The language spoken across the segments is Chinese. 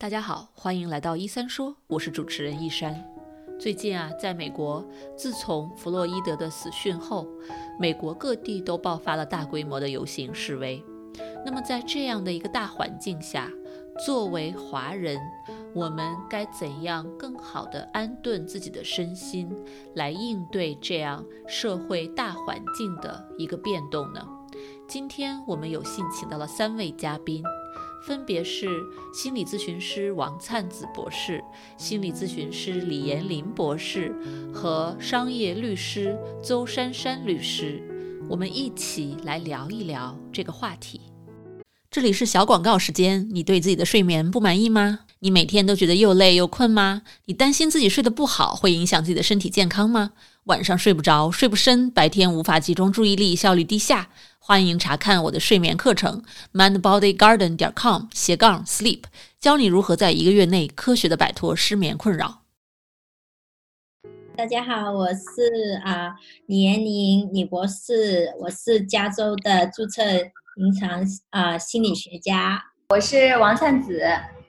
大家好，欢迎来到一三说，我是主持人一山。最近啊，在美国，自从弗洛伊德的死讯后，美国各地都爆发了大规模的游行示威。那么在这样的一个大环境下，作为华人，我们该怎样更好地安顿自己的身心，来应对这样社会大环境的一个变动呢？今天我们有幸请到了三位嘉宾。分别是心理咨询师王灿子博士、心理咨询师李延林博士和商业律师邹珊珊律师，我们一起来聊一聊这个话题。这里是小广告时间，你对自己的睡眠不满意吗？你每天都觉得又累又困吗？你担心自己睡得不好会影响自己的身体健康吗？晚上睡不着、睡不深，白天无法集中注意力，效率低下。欢迎查看我的睡眠课程，mindbodygarden 点 com 斜杠 sleep，教你如何在一个月内科学的摆脱失眠困扰。大家好，我是啊李延宁李博士，我是加州的注册临床啊心理学家。我是王灿子，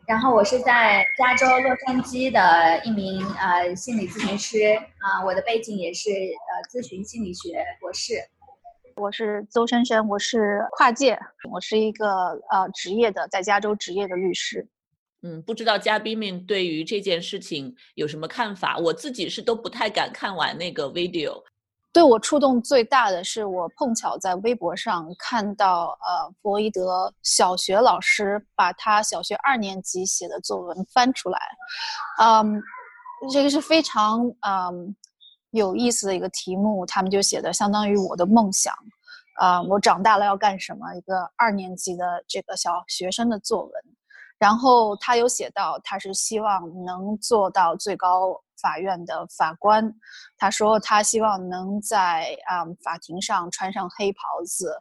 然后我是在加州洛杉矶的一名呃心理咨询师啊，我的背景也是呃咨询心理学博士。我是邹珊珊，我是跨界，我是一个呃职业的在加州职业的律师。嗯，不知道嘉宾们对于这件事情有什么看法？我自己是都不太敢看完那个 video。对我触动最大的是，我碰巧在微博上看到，呃，弗洛伊德小学老师把他小学二年级写的作文翻出来，嗯，这个是非常嗯。有意思的一个题目，他们就写的相当于我的梦想，啊，我长大了要干什么？一个二年级的这个小学生的作文，然后他有写到，他是希望能做到最高法院的法官。他说他希望能在啊法庭上穿上黑袍子，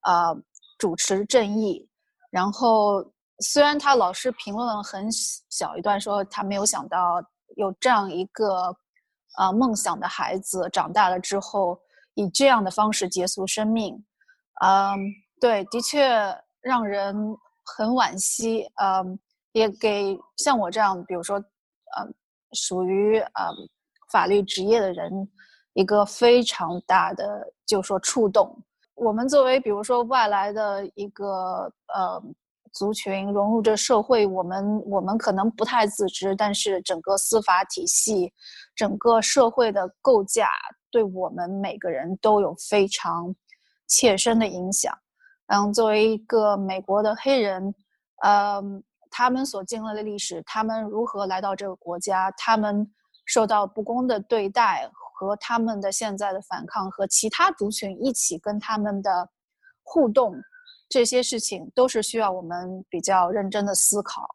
啊，主持正义。然后虽然他老师评论了很小一段，说他没有想到有这样一个。啊，梦想的孩子长大了之后，以这样的方式结束生命，嗯，对，的确让人很惋惜。嗯，也给像我这样，比如说，嗯，属于嗯法律职业的人，一个非常大的，就说触动。我们作为，比如说外来的一个呃。族群融入这社会，我们我们可能不太自知，但是整个司法体系，整个社会的构架，对我们每个人都有非常切身的影响。嗯，作为一个美国的黑人，嗯，他们所经历的历史，他们如何来到这个国家，他们受到不公的对待，和他们的现在的反抗，和其他族群一起跟他们的互动。这些事情都是需要我们比较认真的思考。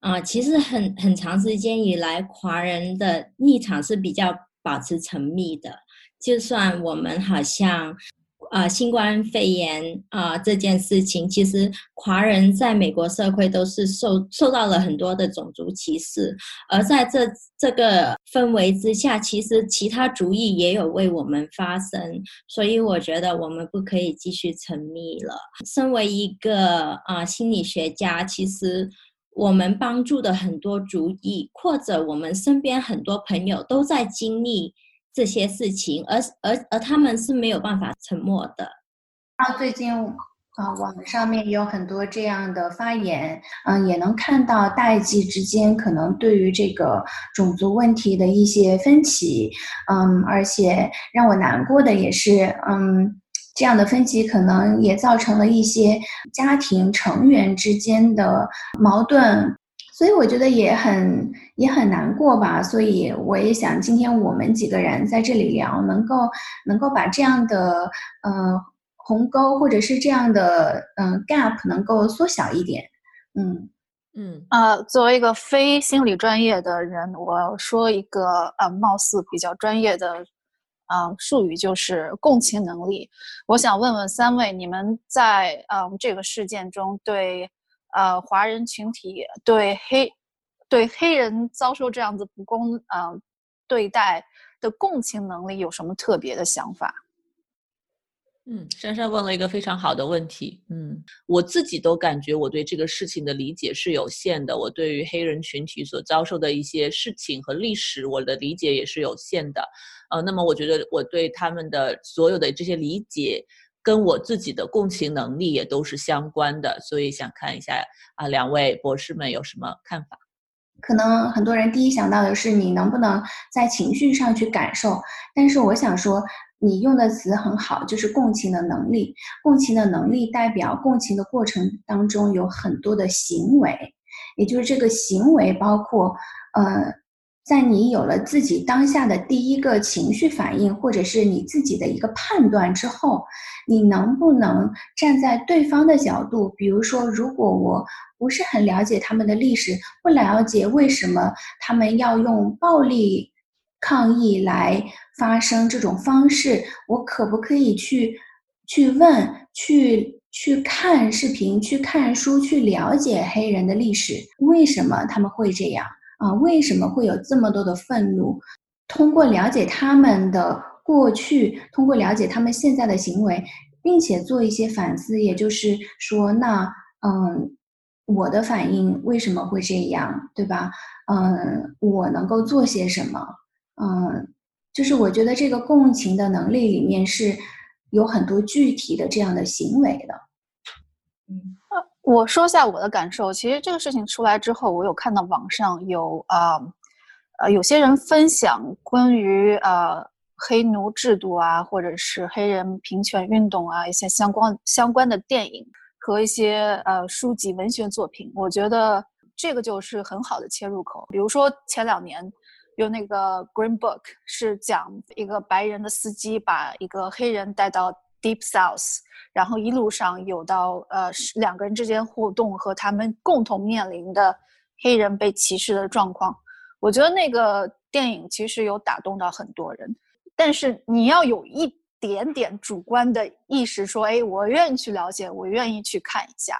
啊，其实很很长时间以来，华人的立场是比较保持沉迷的，就算我们好像。啊，新冠肺炎啊，这件事情其实华人在美国社会都是受受到了很多的种族歧视，而在这这个氛围之下，其实其他族裔也有为我们发声，所以我觉得我们不可以继续沉迷了。身为一个啊心理学家，其实我们帮助的很多族裔，或者我们身边很多朋友都在经历。这些事情，而而而他们是没有办法沉默的。那最近啊，网上面有很多这样的发言，嗯，也能看到代际之间可能对于这个种族问题的一些分歧，嗯，而且让我难过的也是，嗯，这样的分歧可能也造成了一些家庭成员之间的矛盾。所以我觉得也很也很难过吧，所以我也想今天我们几个人在这里聊，能够能够把这样的嗯鸿沟或者是这样的嗯 gap 能够缩小一点，嗯嗯呃，作为一个非心理专业的人，我说一个呃貌似比较专业的啊术语，就是共情能力。我想问问三位，你们在嗯这个事件中对。呃，华人群体对黑对黑人遭受这样子不公呃对待的共情能力有什么特别的想法？嗯，珊珊问了一个非常好的问题。嗯，我自己都感觉我对这个事情的理解是有限的。我对于黑人群体所遭受的一些事情和历史，我的理解也是有限的。呃，那么我觉得我对他们的所有的这些理解，跟我自己的共情能力也都是相关的。所以想看一下啊，两位博士们有什么看法？可能很多人第一想到的是你能不能在情绪上去感受，但是我想说。你用的词很好，就是共情的能力。共情的能力代表共情的过程当中有很多的行为，也就是这个行为包括，呃，在你有了自己当下的第一个情绪反应，或者是你自己的一个判断之后，你能不能站在对方的角度？比如说，如果我不是很了解他们的历史，不了解为什么他们要用暴力。抗议来发生这种方式，我可不可以去去问、去去看视频、去看书、去了解黑人的历史？为什么他们会这样啊？为什么会有这么多的愤怒？通过了解他们的过去，通过了解他们现在的行为，并且做一些反思，也就是说，那嗯，我的反应为什么会这样，对吧？嗯，我能够做些什么？嗯，就是我觉得这个共情的能力里面是有很多具体的这样的行为的。嗯，我说下我的感受。其实这个事情出来之后，我有看到网上有啊呃有些人分享关于呃黑奴制度啊，或者是黑人平权运动啊一些相关相关的电影和一些呃书籍文学作品。我觉得这个就是很好的切入口。比如说前两年。有那个 Green Book 是讲一个白人的司机把一个黑人带到 Deep South，然后一路上有到呃两个人之间互动和他们共同面临的黑人被歧视的状况。我觉得那个电影其实有打动到很多人，但是你要有一点点主观的意识，说哎，我愿意去了解，我愿意去看一下。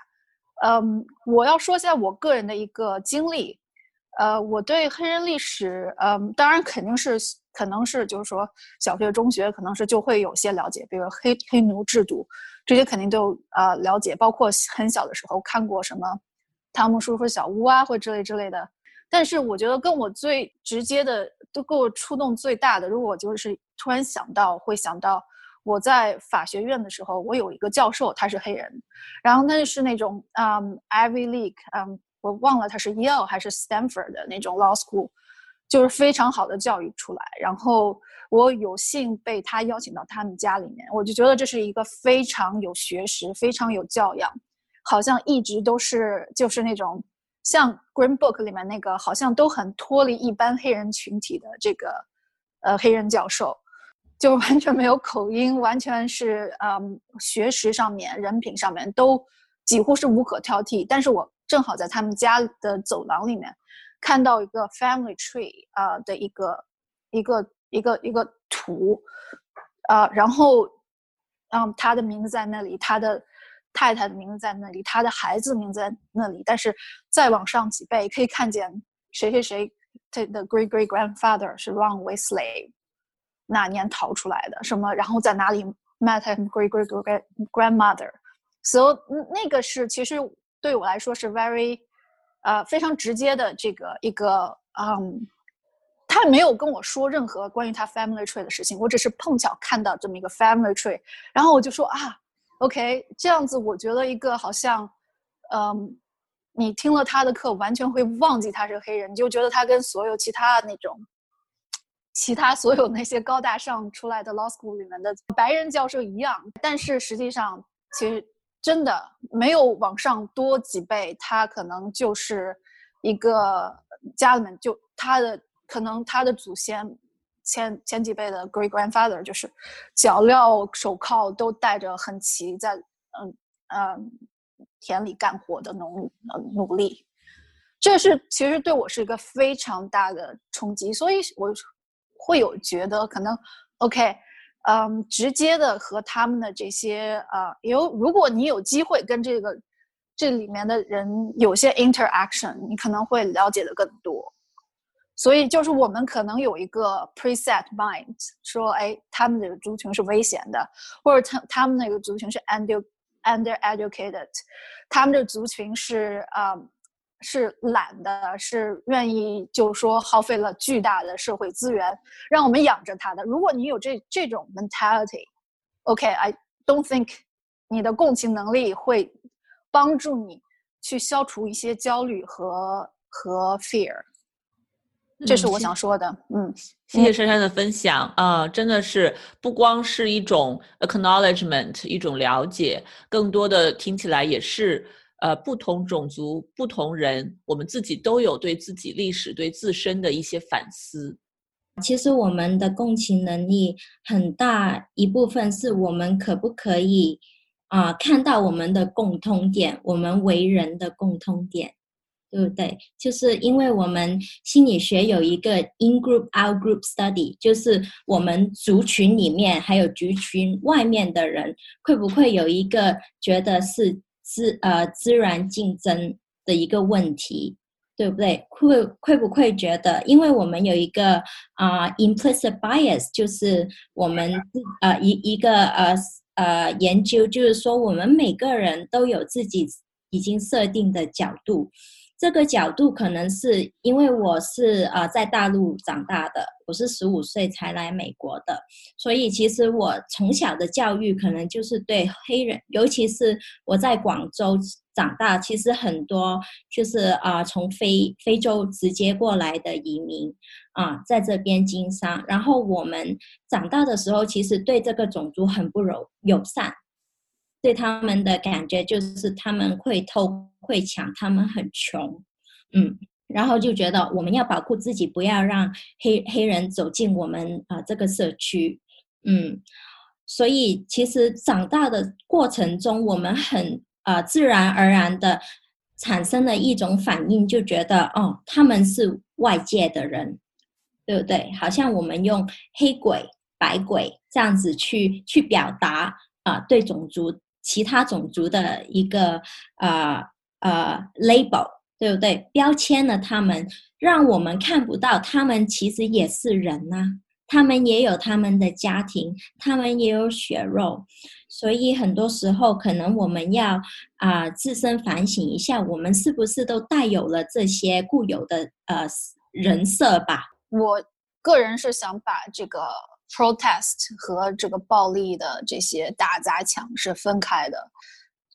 嗯，我要说一下我个人的一个经历。呃，我对黑人历史，嗯，当然肯定是，可能是就是说，小学、中学可能是就会有些了解，比如黑黑奴制度，这些肯定都呃了解，包括很小的时候看过什么《汤姆叔叔小屋》啊，或之类之类的。但是我觉得跟我最直接的，都给我触动最大的，如果我就是突然想到，会想到我在法学院的时候，我有一个教授，他是黑人，然后他是那种嗯 Ivy League，嗯。我忘了他是 Yale 还是 Stanford 的那种 law school，就是非常好的教育出来。然后我有幸被他邀请到他们家里面，我就觉得这是一个非常有学识、非常有教养，好像一直都是就是那种像 Green Book 里面那个，好像都很脱离一般黑人群体的这个呃黑人教授，就完全没有口音，完全是嗯学识上面、人品上面都几乎是无可挑剔。但是我。正好在他们家的走廊里面，看到一个 family tree 啊的一个一个一个一个图，啊，然后，嗯，他的名字在那里，他的太太的名字在那里，他的孩子名字在那里，但是再往上几辈可以看见谁谁谁，他的 great great grandfather 是 Ron Wesley，哪年逃出来的？什么？然后在哪里 met him great great great grandmother？所以那个是其实。对我来说是 very，呃，非常直接的这个一个，嗯，他没有跟我说任何关于他 family tree 的事情，我只是碰巧看到这么一个 family tree，然后我就说啊，OK，这样子我觉得一个好像，嗯，你听了他的课完全会忘记他是黑人，你就觉得他跟所有其他那种，其他所有那些高大上出来的 law school 里面的白人教授一样，但是实际上其实。真的没有往上多几辈，他可能就是一个家里面就他的可能他的祖先前前几辈的 great grandfather 就是脚镣手铐都戴着很齐，在嗯嗯田里干活的农呃努力，这是其实对我是一个非常大的冲击，所以我会有觉得可能 OK。嗯，直接的和他们的这些啊，有如果你有机会跟这个这里面的人有些 interaction，你可能会了解的更多。所以就是我们可能有一个 preset mind，说，哎，他们这个族群是危险的，或者他他们那个族群是 under under educated，他们这族群是啊是懒的，是愿意就说耗费了巨大的社会资源让我们养着他的。如果你有这这种 mentality，OK，I don't think 你的共情能力会帮助你去消除一些焦虑和和 fear。这是我想说的，嗯，谢谢珊珊的分享啊，真的是不光是一种 acknowledgement，一种了解，更多的听起来也是呃，不同种族、不同人，我们自己都有对自己历史、对自身的一些反思。其实我们的共情能力很大一部分是我们可不可以啊看到我们的共通点，我们为人的共通点。对不对？就是因为我们心理学有一个 in group out group study，就是我们族群里面还有族群外面的人，会不会有一个觉得是自呃自然竞争的一个问题，对不对？会会不会觉得，因为我们有一个啊 implicit bias，就是我们呃一一个呃呃研究，就是说我们每个人都有自己已经设定的角度。这个角度可能是因为我是呃在大陆长大的，我是十五岁才来美国的，所以其实我从小的教育可能就是对黑人，尤其是我在广州长大，其实很多就是啊从非非洲直接过来的移民啊在这边经商，然后我们长大的时候，其实对这个种族很不友友善。对他们的感觉就是他们会偷会抢，他们很穷，嗯，然后就觉得我们要保护自己，不要让黑黑人走进我们啊这个社区，嗯，所以其实长大的过程中，我们很啊自然而然的产生了一种反应，就觉得哦他们是外界的人，对不对？好像我们用黑鬼白鬼这样子去去表达啊对种族。其他种族的一个呃呃 label，对不对？标签了他们，让我们看不到他们其实也是人呐，他们也有他们的家庭，他们也有血肉，所以很多时候可能我们要啊自身反省一下，我们是不是都带有了这些固有的呃人设吧？我个人是想把这个。Protest 和这个暴力的这些打砸抢是分开的，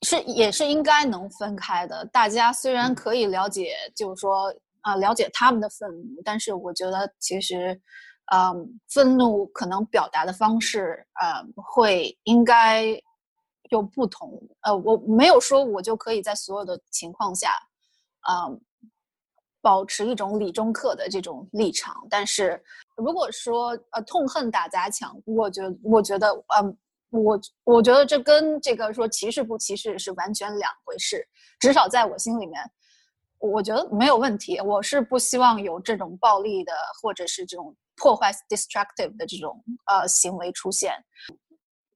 是也是应该能分开的。大家虽然可以了解，就是说啊，了解他们的愤怒，但是我觉得其实，嗯，愤怒可能表达的方式，呃，会应该有不同。呃，我没有说我就可以在所有的情况下，嗯。保持一种理中客的这种立场，但是如果说呃痛恨打砸抢，我觉我觉得嗯我我觉得这跟这个说歧视不歧视是完全两回事，至少在我心里面，我觉得没有问题。我是不希望有这种暴力的或者是这种破坏 destructive 的这种呃行为出现。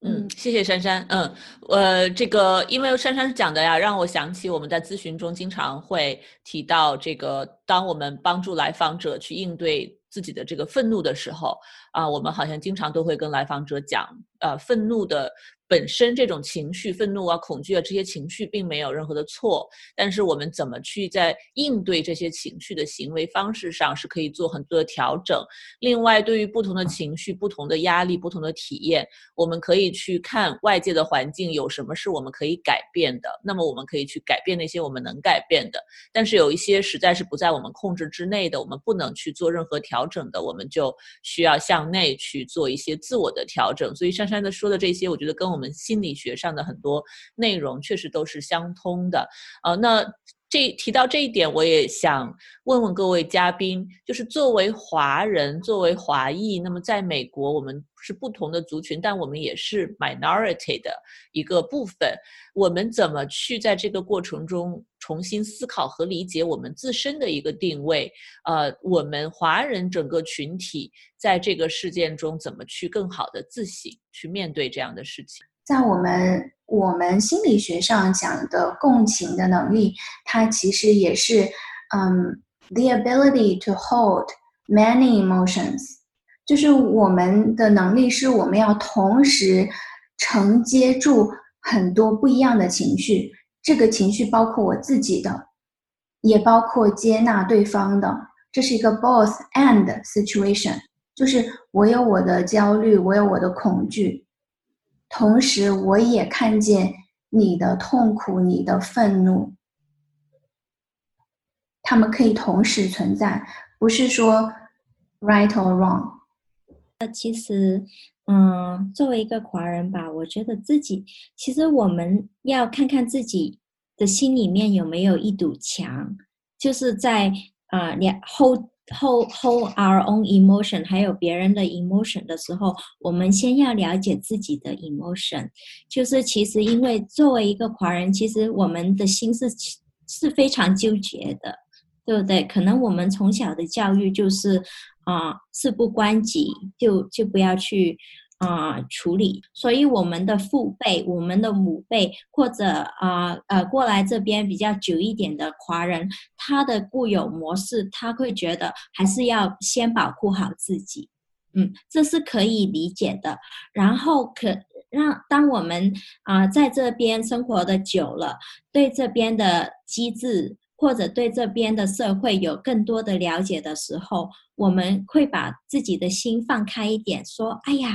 嗯，谢谢珊珊。嗯，呃，这个因为珊珊讲的呀，让我想起我们在咨询中经常会提到这个，当我们帮助来访者去应对自己的这个愤怒的时候，啊，我们好像经常都会跟来访者讲，呃，愤怒的。本身这种情绪，愤怒啊、恐惧啊这些情绪并没有任何的错，但是我们怎么去在应对这些情绪的行为方式上是可以做很多的调整。另外，对于不同的情绪、不同的压力、不同的体验，我们可以去看外界的环境有什么是我们可以改变的，那么我们可以去改变那些我们能改变的。但是有一些实在是不在我们控制之内的，我们不能去做任何调整的，我们就需要向内去做一些自我的调整。所以珊珊的说的这些，我觉得跟我我们心理学上的很多内容确实都是相通的，呃，那这提到这一点，我也想问问各位嘉宾，就是作为华人，作为华裔，那么在美国，我们是不同的族群，但我们也是 minority 的一个部分，我们怎么去在这个过程中重新思考和理解我们自身的一个定位？呃，我们华人整个群体在这个事件中怎么去更好的自省，去面对这样的事情？在我们我们心理学上讲的共情的能力，它其实也是，嗯，the ability to hold many emotions，就是我们的能力是我们要同时承接住很多不一样的情绪，这个情绪包括我自己的，也包括接纳对方的，这是一个 both and situation，就是我有我的焦虑，我有我的恐惧，同时我也看见你的痛苦，你的愤怒。他们可以同时存在，不是说 right or wrong。那其实，嗯，作为一个华人吧，我觉得自己其实我们要看看自己的心里面有没有一堵墙，就是在啊，两 hold hold hold our own emotion，还有别人的 emotion 的时候，我们先要了解自己的 emotion。就是其实，因为作为一个华人，其实我们的心是是非常纠结的。对不对？可能我们从小的教育就是，啊，事不关己就就不要去啊处理。所以我们的父辈、我们的母辈，或者啊呃过来这边比较久一点的华人，他的固有模式，他会觉得还是要先保护好自己。嗯，这是可以理解的。然后可让当我们啊在这边生活的久了，对这边的机制。或者对这边的社会有更多的了解的时候，我们会把自己的心放开一点，说：“哎呀，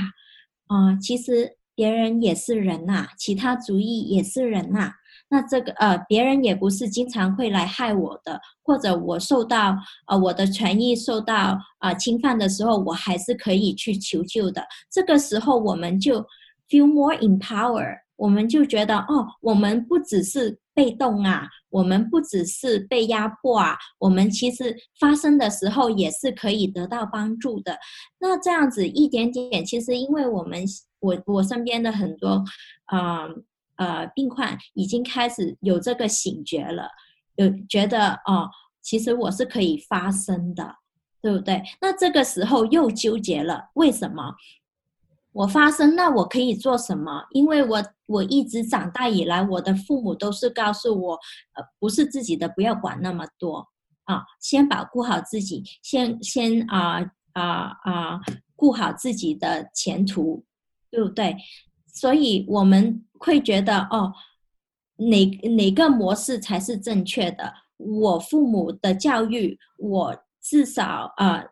啊，其实别人也是人呐，其他族裔也是人呐。那这个呃，别人也不是经常会来害我的，或者我受到呃我的权益受到啊侵犯的时候，我还是可以去求救的。这个时候，我们就 feel more empower，我们就觉得哦，我们不只是被动啊。”我们不只是被压迫啊，我们其实发生的时候也是可以得到帮助的。那这样子一点点，其实因为我们我我身边的很多啊呃病患已经开始有这个醒觉了，有觉得哦，其实我是可以发声的，对不对？那这个时候又纠结了，为什么？我发生，那我可以做什么？因为我我一直长大以来，我的父母都是告诉我，呃，不是自己的不要管那么多啊，先保护好自己，先先啊啊啊顾好自己的前途，对不对？所以我们会觉得哦，哪哪个模式才是正确的？我父母的教育，我至少啊。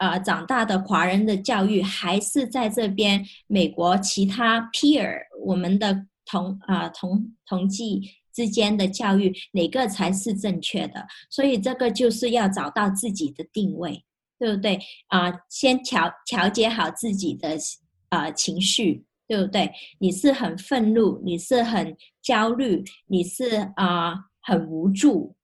啊，长大的华人的教育还是在这边美国其他 peer 我们的同啊同同济之间的教育哪个才是正确的？所以这个就是要找到自己的定位，对不对？啊，先调调节好自己的啊情绪，对不对？你是很愤怒，你是很焦虑，你是啊很无助。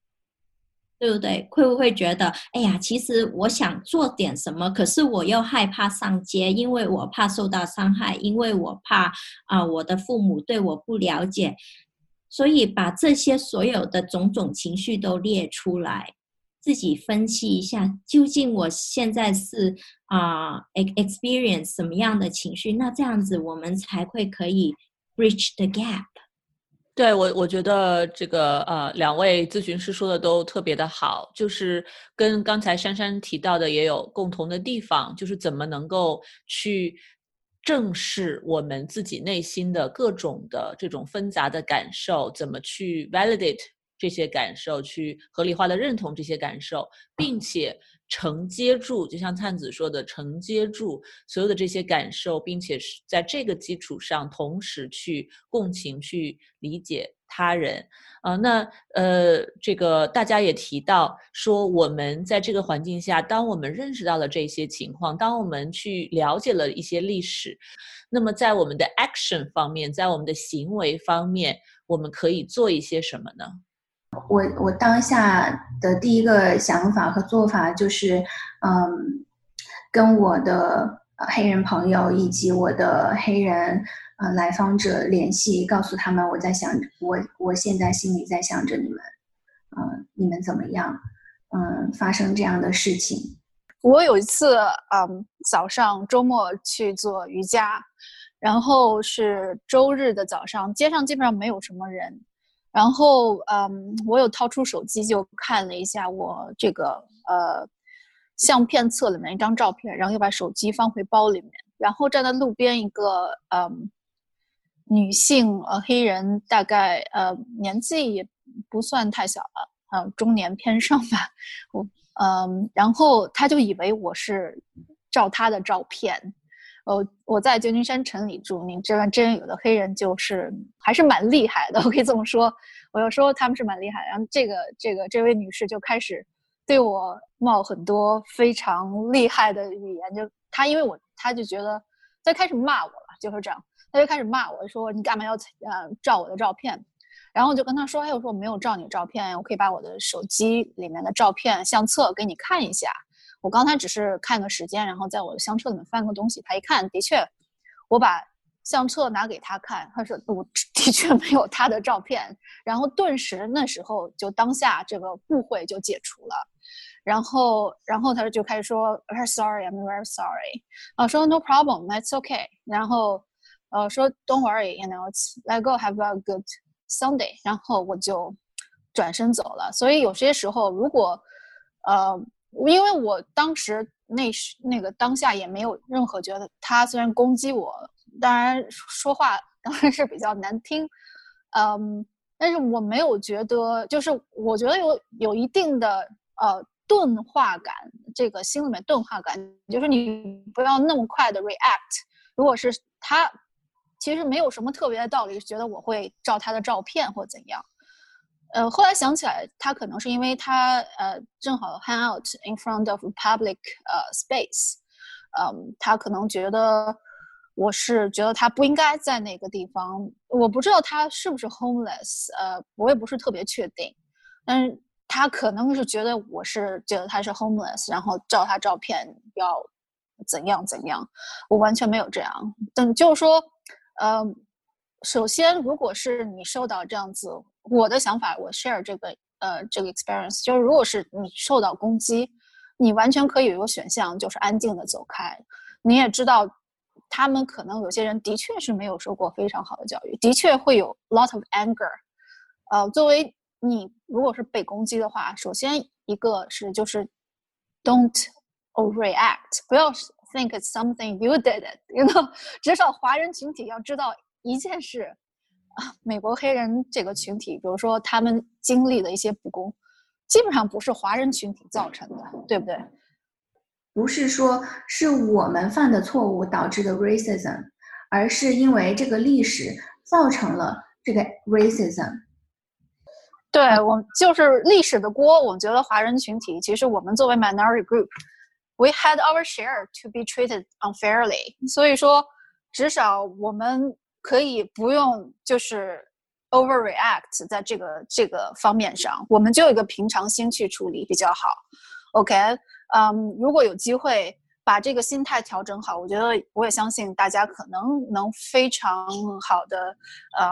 对不对？会不会觉得，哎呀，其实我想做点什么，可是我又害怕上街，因为我怕受到伤害，因为我怕啊，我的父母对我不了解，所以把这些所有的种种情绪都列出来，自己分析一下，究竟我现在是啊，experience 什么样的情绪？那这样子我们才会可以 bridge the gap。对我，我觉得这个呃，两位咨询师说的都特别的好，就是跟刚才珊珊提到的也有共同的地方，就是怎么能够去正视我们自己内心的各种的这种纷杂的感受，怎么去 validate 这些感受，去合理化的认同这些感受，并且。承接住，就像灿子说的，承接住所有的这些感受，并且是在这个基础上，同时去共情、去理解他人。啊，那呃，这个大家也提到说，我们在这个环境下，当我们认识到了这些情况，当我们去了解了一些历史，那么在我们的 action 方面，在我们的行为方面，我们可以做一些什么呢？我我当下的第一个想法和做法就是，嗯，跟我的黑人朋友以及我的黑人呃来访者联系，告诉他们我在想，我我现在心里在想着你们，嗯，你们怎么样？嗯，发生这样的事情。我有一次，嗯，早上周末去做瑜伽，然后是周日的早上，街上基本上没有什么人。然后，嗯，我有掏出手机就看了一下我这个呃相片册里面一张照片，然后又把手机放回包里面，然后站在路边一个嗯女性呃黑人，大概呃年纪也不算太小了，呃中年偏上吧，我嗯，然后他就以为我是照他的照片。呃，我在旧金山城里住，你知道，真有的黑人就是还是蛮厉害的，我可以这么说。我就说他们是蛮厉害。然后这个这个这位女士就开始对我冒很多非常厉害的语言，就她因为我，她就觉得她开始骂我了，就是这样，她就开始骂我说你干嘛要呃照我的照片？然后我就跟她说，哎，我说我没有照你照片，我可以把我的手机里面的照片相册给你看一下。我刚才只是看个时间，然后在我的相册里面翻个东西，他一看，的确，我把相册拿给他看，他说我 的确没有他的照片，然后顿时那时候就当下这个误会就解除了，然后然后他就开始说，I'm sorry，I'm very sorry，啊说 no problem，that's okay，然后呃说 don't worry，you know，let go，have a good Sunday，然后我就转身走了。所以有些时候如果呃。因为我当时那时那个当下也没有任何觉得他虽然攻击我，当然说话当然是比较难听，嗯，但是我没有觉得，就是我觉得有有一定的呃钝化感，这个心里面钝化感，就是你不要那么快的 react。如果是他，其实没有什么特别的道理，觉得我会照他的照片或怎样。呃，后来想起来，他可能是因为他呃正好 hang out in front of public 呃 space，嗯，他可能觉得我是觉得他不应该在那个地方。我不知道他是不是 homeless，呃，我也不是特别确定，但是他可能是觉得我是觉得他是 homeless，然后照他照片要怎样怎样，我完全没有这样。但就是说，呃，首先如果是你受到这样子。我的想法，我 share 这个呃这个 experience，就是如果是你受到攻击，你完全可以有一个选项，就是安静的走开。你也知道，他们可能有些人的确是没有受过非常好的教育，的确会有 lot of anger。呃，作为你如果是被攻击的话，首先一个是就是 don't react，不要 think it's something you did it，you know，至少华人群体要知道一件事。美国黑人这个群体，比如说他们经历的一些不公，基本上不是华人群体造成的，对不对？不是说是我们犯的错误导致的 racism，而是因为这个历史造成了这个 racism。对我就是历史的锅。我觉得华人群体其实我们作为 minority group，we had our share to be treated unfairly。所以说，至少我们。可以不用就是 overreact 在这个这个方面上，我们就有一个平常心去处理比较好。OK，嗯，如果有机会把这个心态调整好，我觉得我也相信大家可能能非常好的呃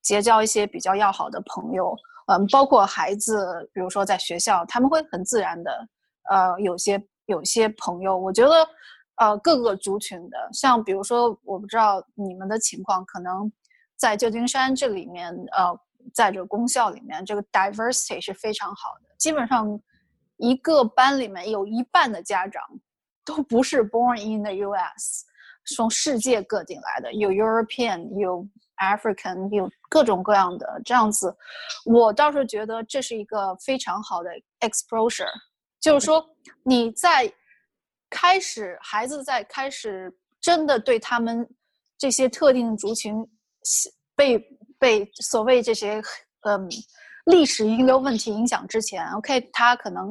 结交一些比较要好的朋友。嗯，包括孩子，比如说在学校，他们会很自然的呃有些有些朋友，我觉得。呃，各个族群的，像比如说，我不知道你们的情况，可能在旧金山这里面，呃，在这公校里面，这个 diversity 是非常好的。基本上一个班里面有一半的家长都不是 born in the U.S.，从世界各地来的，有 European，有 African，有各种各样的这样子。我倒是觉得这是一个非常好的 exposure，就是说你在。开始，孩子在开始真的对他们这些特定族群被被所谓这些嗯历史遗留问题影响之前，OK，他可能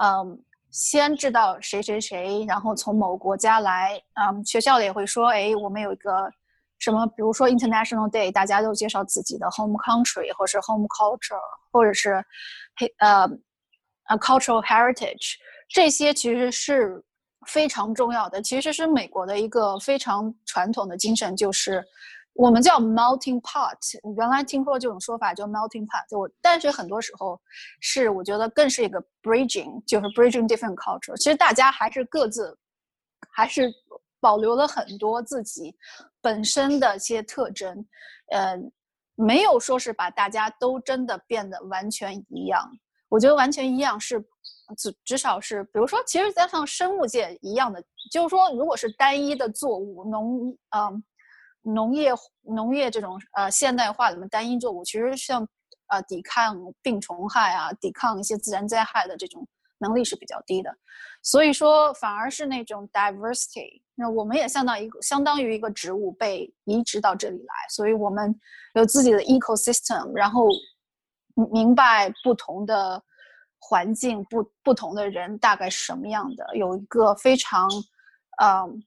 嗯先知道谁谁谁，然后从某国家来，嗯，学校里也会说，哎，我们有一个什么，比如说 International Day，大家都介绍自己的 home country 或是 home culture，或者是嘿呃呃 cultural heritage，这些其实是。非常重要的，其实是美国的一个非常传统的精神，就是我们叫 melting pot。原来听说这种说法叫 melting pot，就但是很多时候是我觉得更是一个 bridging，就是 bridging different culture。其实大家还是各自还是保留了很多自己本身的一些特征，呃，没有说是把大家都真的变得完全一样。我觉得完全一样是至至少是，比如说，其实加上生物界一样的，就是说，如果是单一的作物，农，嗯，农业农业这种呃现代化里面单一作物，其实像呃抵抗病虫害啊，抵抗一些自然灾害的这种能力是比较低的。所以说，反而是那种 diversity，那我们也相当一个相当于一个植物被移植到这里来，所以我们有自己的 ecosystem，然后明白不同的。环境不不同的人大概是什么样的？有一个非常，嗯，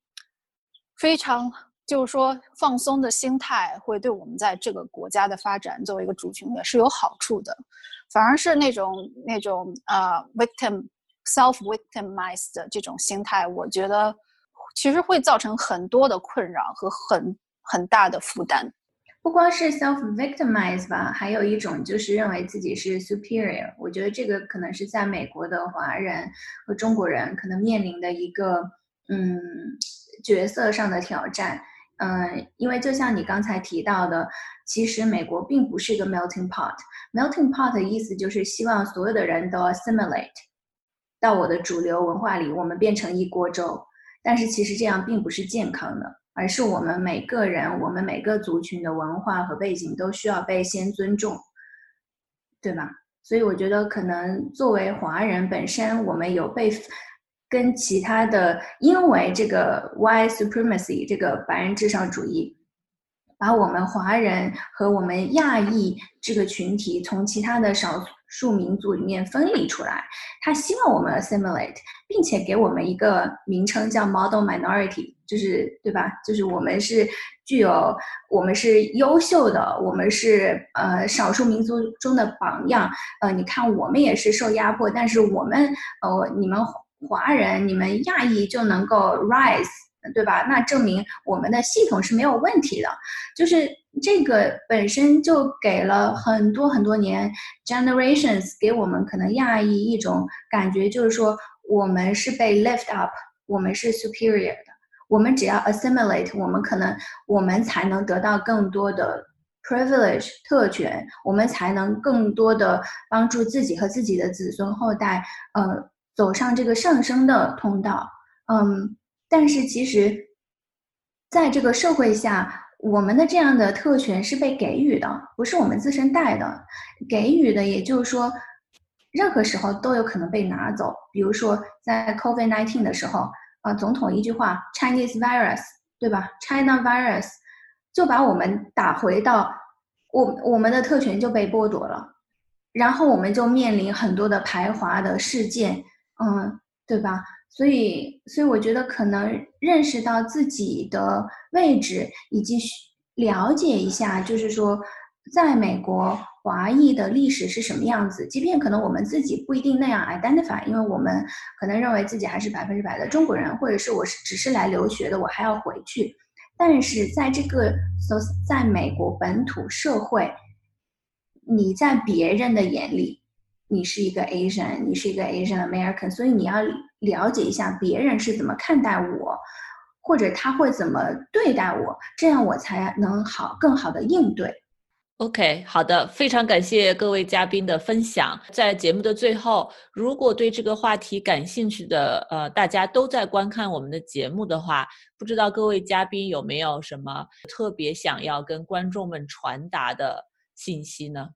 非常就是说放松的心态，会对我们在这个国家的发展作为一个主群也是有好处的。反而是那种那种呃 victim self victimized 的这种心态，我觉得其实会造成很多的困扰和很很大的负担。不光是 self victimize 吧，还有一种就是认为自己是 superior。我觉得这个可能是在美国的华人和中国人可能面临的一个嗯角色上的挑战。嗯，因为就像你刚才提到的，其实美国并不是一个 melting pot。melting pot 的意思就是希望所有的人都 assimilate 到我的主流文化里，我们变成一锅粥。但是其实这样并不是健康的。而是我们每个人，我们每个族群的文化和背景都需要被先尊重，对吧？所以我觉得，可能作为华人本身，我们有被跟其他的，因为这个 white supremacy 这个白人至上主义，把我们华人和我们亚裔这个群体从其他的少数民族里面分离出来。他希望我们 assimilate，并且给我们一个名称叫 model minority。就是对吧？就是我们是具有，我们是优秀的，我们是呃少数民族中的榜样。呃，你看我们也是受压迫，但是我们呃你们华人、你们亚裔就能够 rise，对吧？那证明我们的系统是没有问题的。就是这个本身就给了很多很多年 generations 给我们可能亚裔一种感觉，就是说我们是被 lift up，我们是 superior。我们只要 assimilate，我们可能我们才能得到更多的 privilege 特权，我们才能更多的帮助自己和自己的子孙后代，呃，走上这个上升的通道。嗯，但是其实，在这个社会下，我们的这样的特权是被给予的，不是我们自身带的，给予的，也就是说，任何时候都有可能被拿走。比如说在 COVID-19 的时候。啊，总统一句话，Chinese virus，对吧？China virus，就把我们打回到我我们的特权就被剥夺了，然后我们就面临很多的排华的事件，嗯，对吧？所以，所以我觉得可能认识到自己的位置，以及了解一下，就是说。在美国，华裔的历史是什么样子？即便可能我们自己不一定那样 identify，因为我们可能认为自己还是百分之百的中国人，或者是我是只是来留学的，我还要回去。但是在这个在美国本土社会，你在别人的眼里，你是一个 Asian，你是一个 Asian American，所以你要了解一下别人是怎么看待我，或者他会怎么对待我，这样我才能好更好的应对。OK，好的，非常感谢各位嘉宾的分享。在节目的最后，如果对这个话题感兴趣的呃，大家都在观看我们的节目的话，不知道各位嘉宾有没有什么特别想要跟观众们传达的信息呢？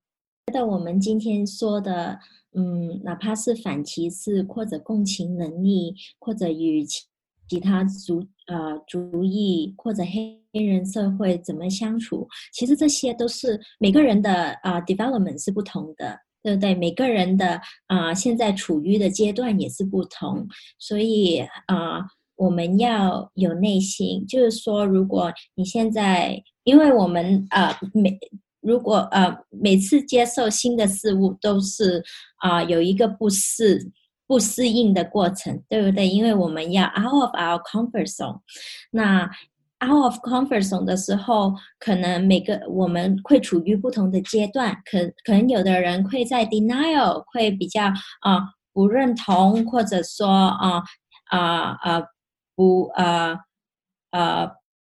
觉得我们今天说的，嗯，哪怕是反歧视或者共情能力，或者与其其他族呃族裔或者黑。黑人社会怎么相处？其实这些都是每个人的啊 development 是不同的，对不对？每个人的啊现在处于的阶段也是不同，所以啊我们要有耐心。就是说，如果你现在，因为我们啊每如果呃每次接受新的事物都是啊有一个不适不适应的过程，对不对？因为我们要 out of our comfort zone，那。out of comfort zone 的时候，可能每个我们会处于不同的阶段，可可能有的人会在 denial，会比较啊不认同，或者说啊啊啊不啊啊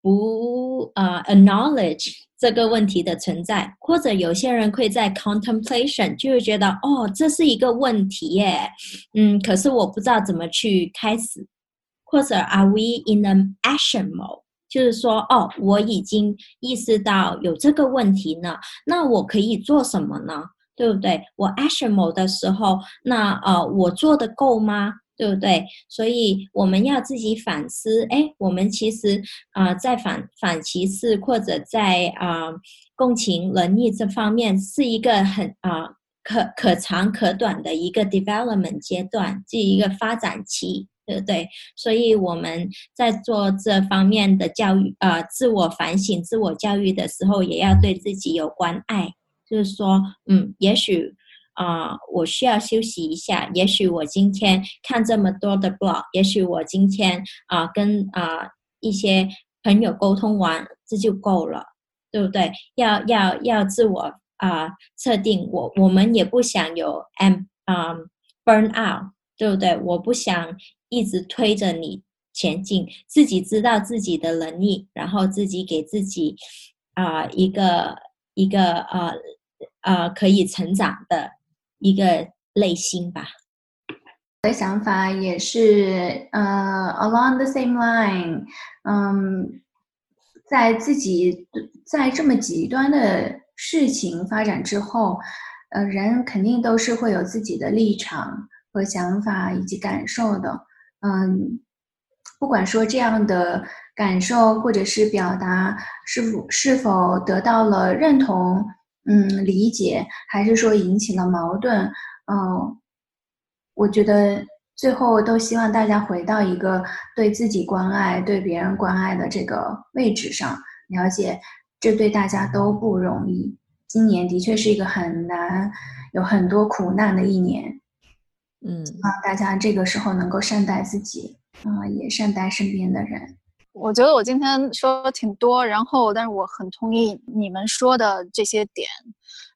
不呃 acknowledge 这个问题的存在，或者有些人会在 contemplation 就会觉得哦，这是一个问题耶，嗯，可是我不知道怎么去开始，或者 are we in an action mode？就是说，哦，我已经意识到有这个问题呢，那我可以做什么呢？对不对？我 action mode 的时候，那呃，我做的够吗？对不对？所以我们要自己反思。哎，我们其实啊，在反反歧视或者在啊共情能力这方面，是一个很啊可可长可短的一个 development 阶段，这一个发展期。对不对？所以我们在做这方面的教育，呃，自我反省、自我教育的时候，也要对自己有关爱。就是说，嗯，也许啊，我需要休息一下。也许我今天看这么多的 blog，也许我今天啊，跟啊一些朋友沟通完，这就够了，对不对？要要要自我啊测定，我我们也不想有 m 啊 burn out，对不对？我不想。一直推着你前进，自己知道自己的能力，然后自己给自己啊一个一个呃呃可以成长的一个内心吧。的想法也是呃，along the same line，嗯，在自己在这么极端的事情发展之后，呃，人肯定都是会有自己的立场和想法以及感受的。嗯，不管说这样的感受或者是表达是否是否得到了认同，嗯，理解，还是说引起了矛盾，嗯，我觉得最后都希望大家回到一个对自己关爱、对别人关爱的这个位置上，了解这对大家都不容易。今年的确是一个很难、有很多苦难的一年。嗯，希望大家这个时候能够善待自己，啊，也善待身边的人。我觉得我今天说的挺多，然后，但是我很同意你们说的这些点，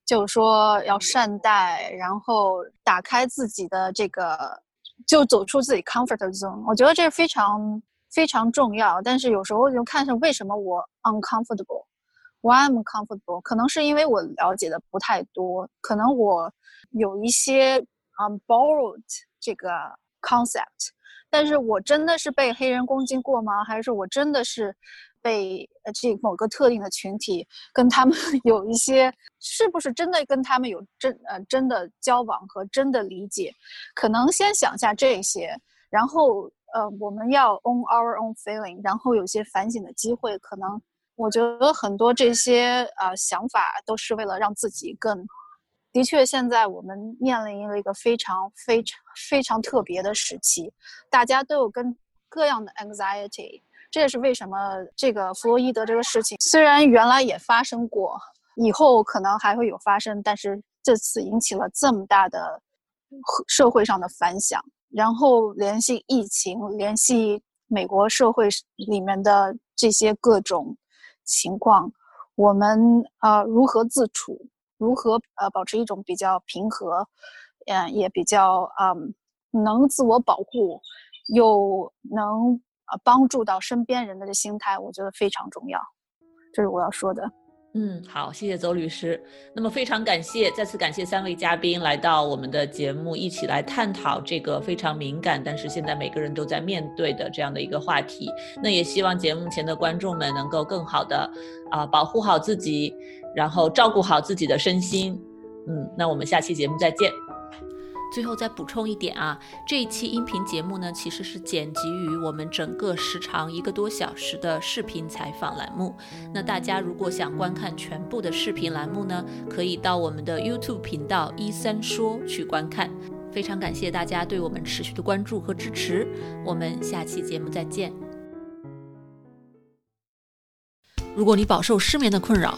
就是说要善待，然后打开自己的这个，就走出自己 comfort zone。我觉得这是非常非常重要。但是有时候就看是为什么我 uncomfortable，why I'm comfortable？可能是因为我了解的不太多，可能我有一些。嗯，borrowed 这个 concept，但是我真的是被黑人攻击过吗？还是我真的是被呃这某个特定的群体跟他们 有一些，是不是真的跟他们有真呃真的交往和真的理解？可能先想下这些，然后呃我们要 own our own feeling，然后有些反省的机会。可能我觉得很多这些呃想法都是为了让自己更。的确，现在我们面临了一个非常非常非常特别的时期，大家都有跟各样的 anxiety。这也是为什么这个弗洛伊德这个事情虽然原来也发生过，以后可能还会有发生，但是这次引起了这么大的社会上的反响。然后联系疫情，联系美国社会里面的这些各种情况，我们啊如何自处？如何呃保持一种比较平和，嗯，也比较嗯能自我保护，又能呃帮助到身边人的这心态，我觉得非常重要。这是我要说的。嗯，好，谢谢邹律师。那么非常感谢，再次感谢三位嘉宾来到我们的节目，一起来探讨这个非常敏感，但是现在每个人都在面对的这样的一个话题。那也希望节目前的观众们能够更好的啊保护好自己，然后照顾好自己的身心。嗯，那我们下期节目再见。最后再补充一点啊，这一期音频节目呢，其实是剪辑于我们整个时长一个多小时的视频采访栏目。那大家如果想观看全部的视频栏目呢，可以到我们的 YouTube 频道一三说去观看。非常感谢大家对我们持续的关注和支持，我们下期节目再见。如果你饱受失眠的困扰，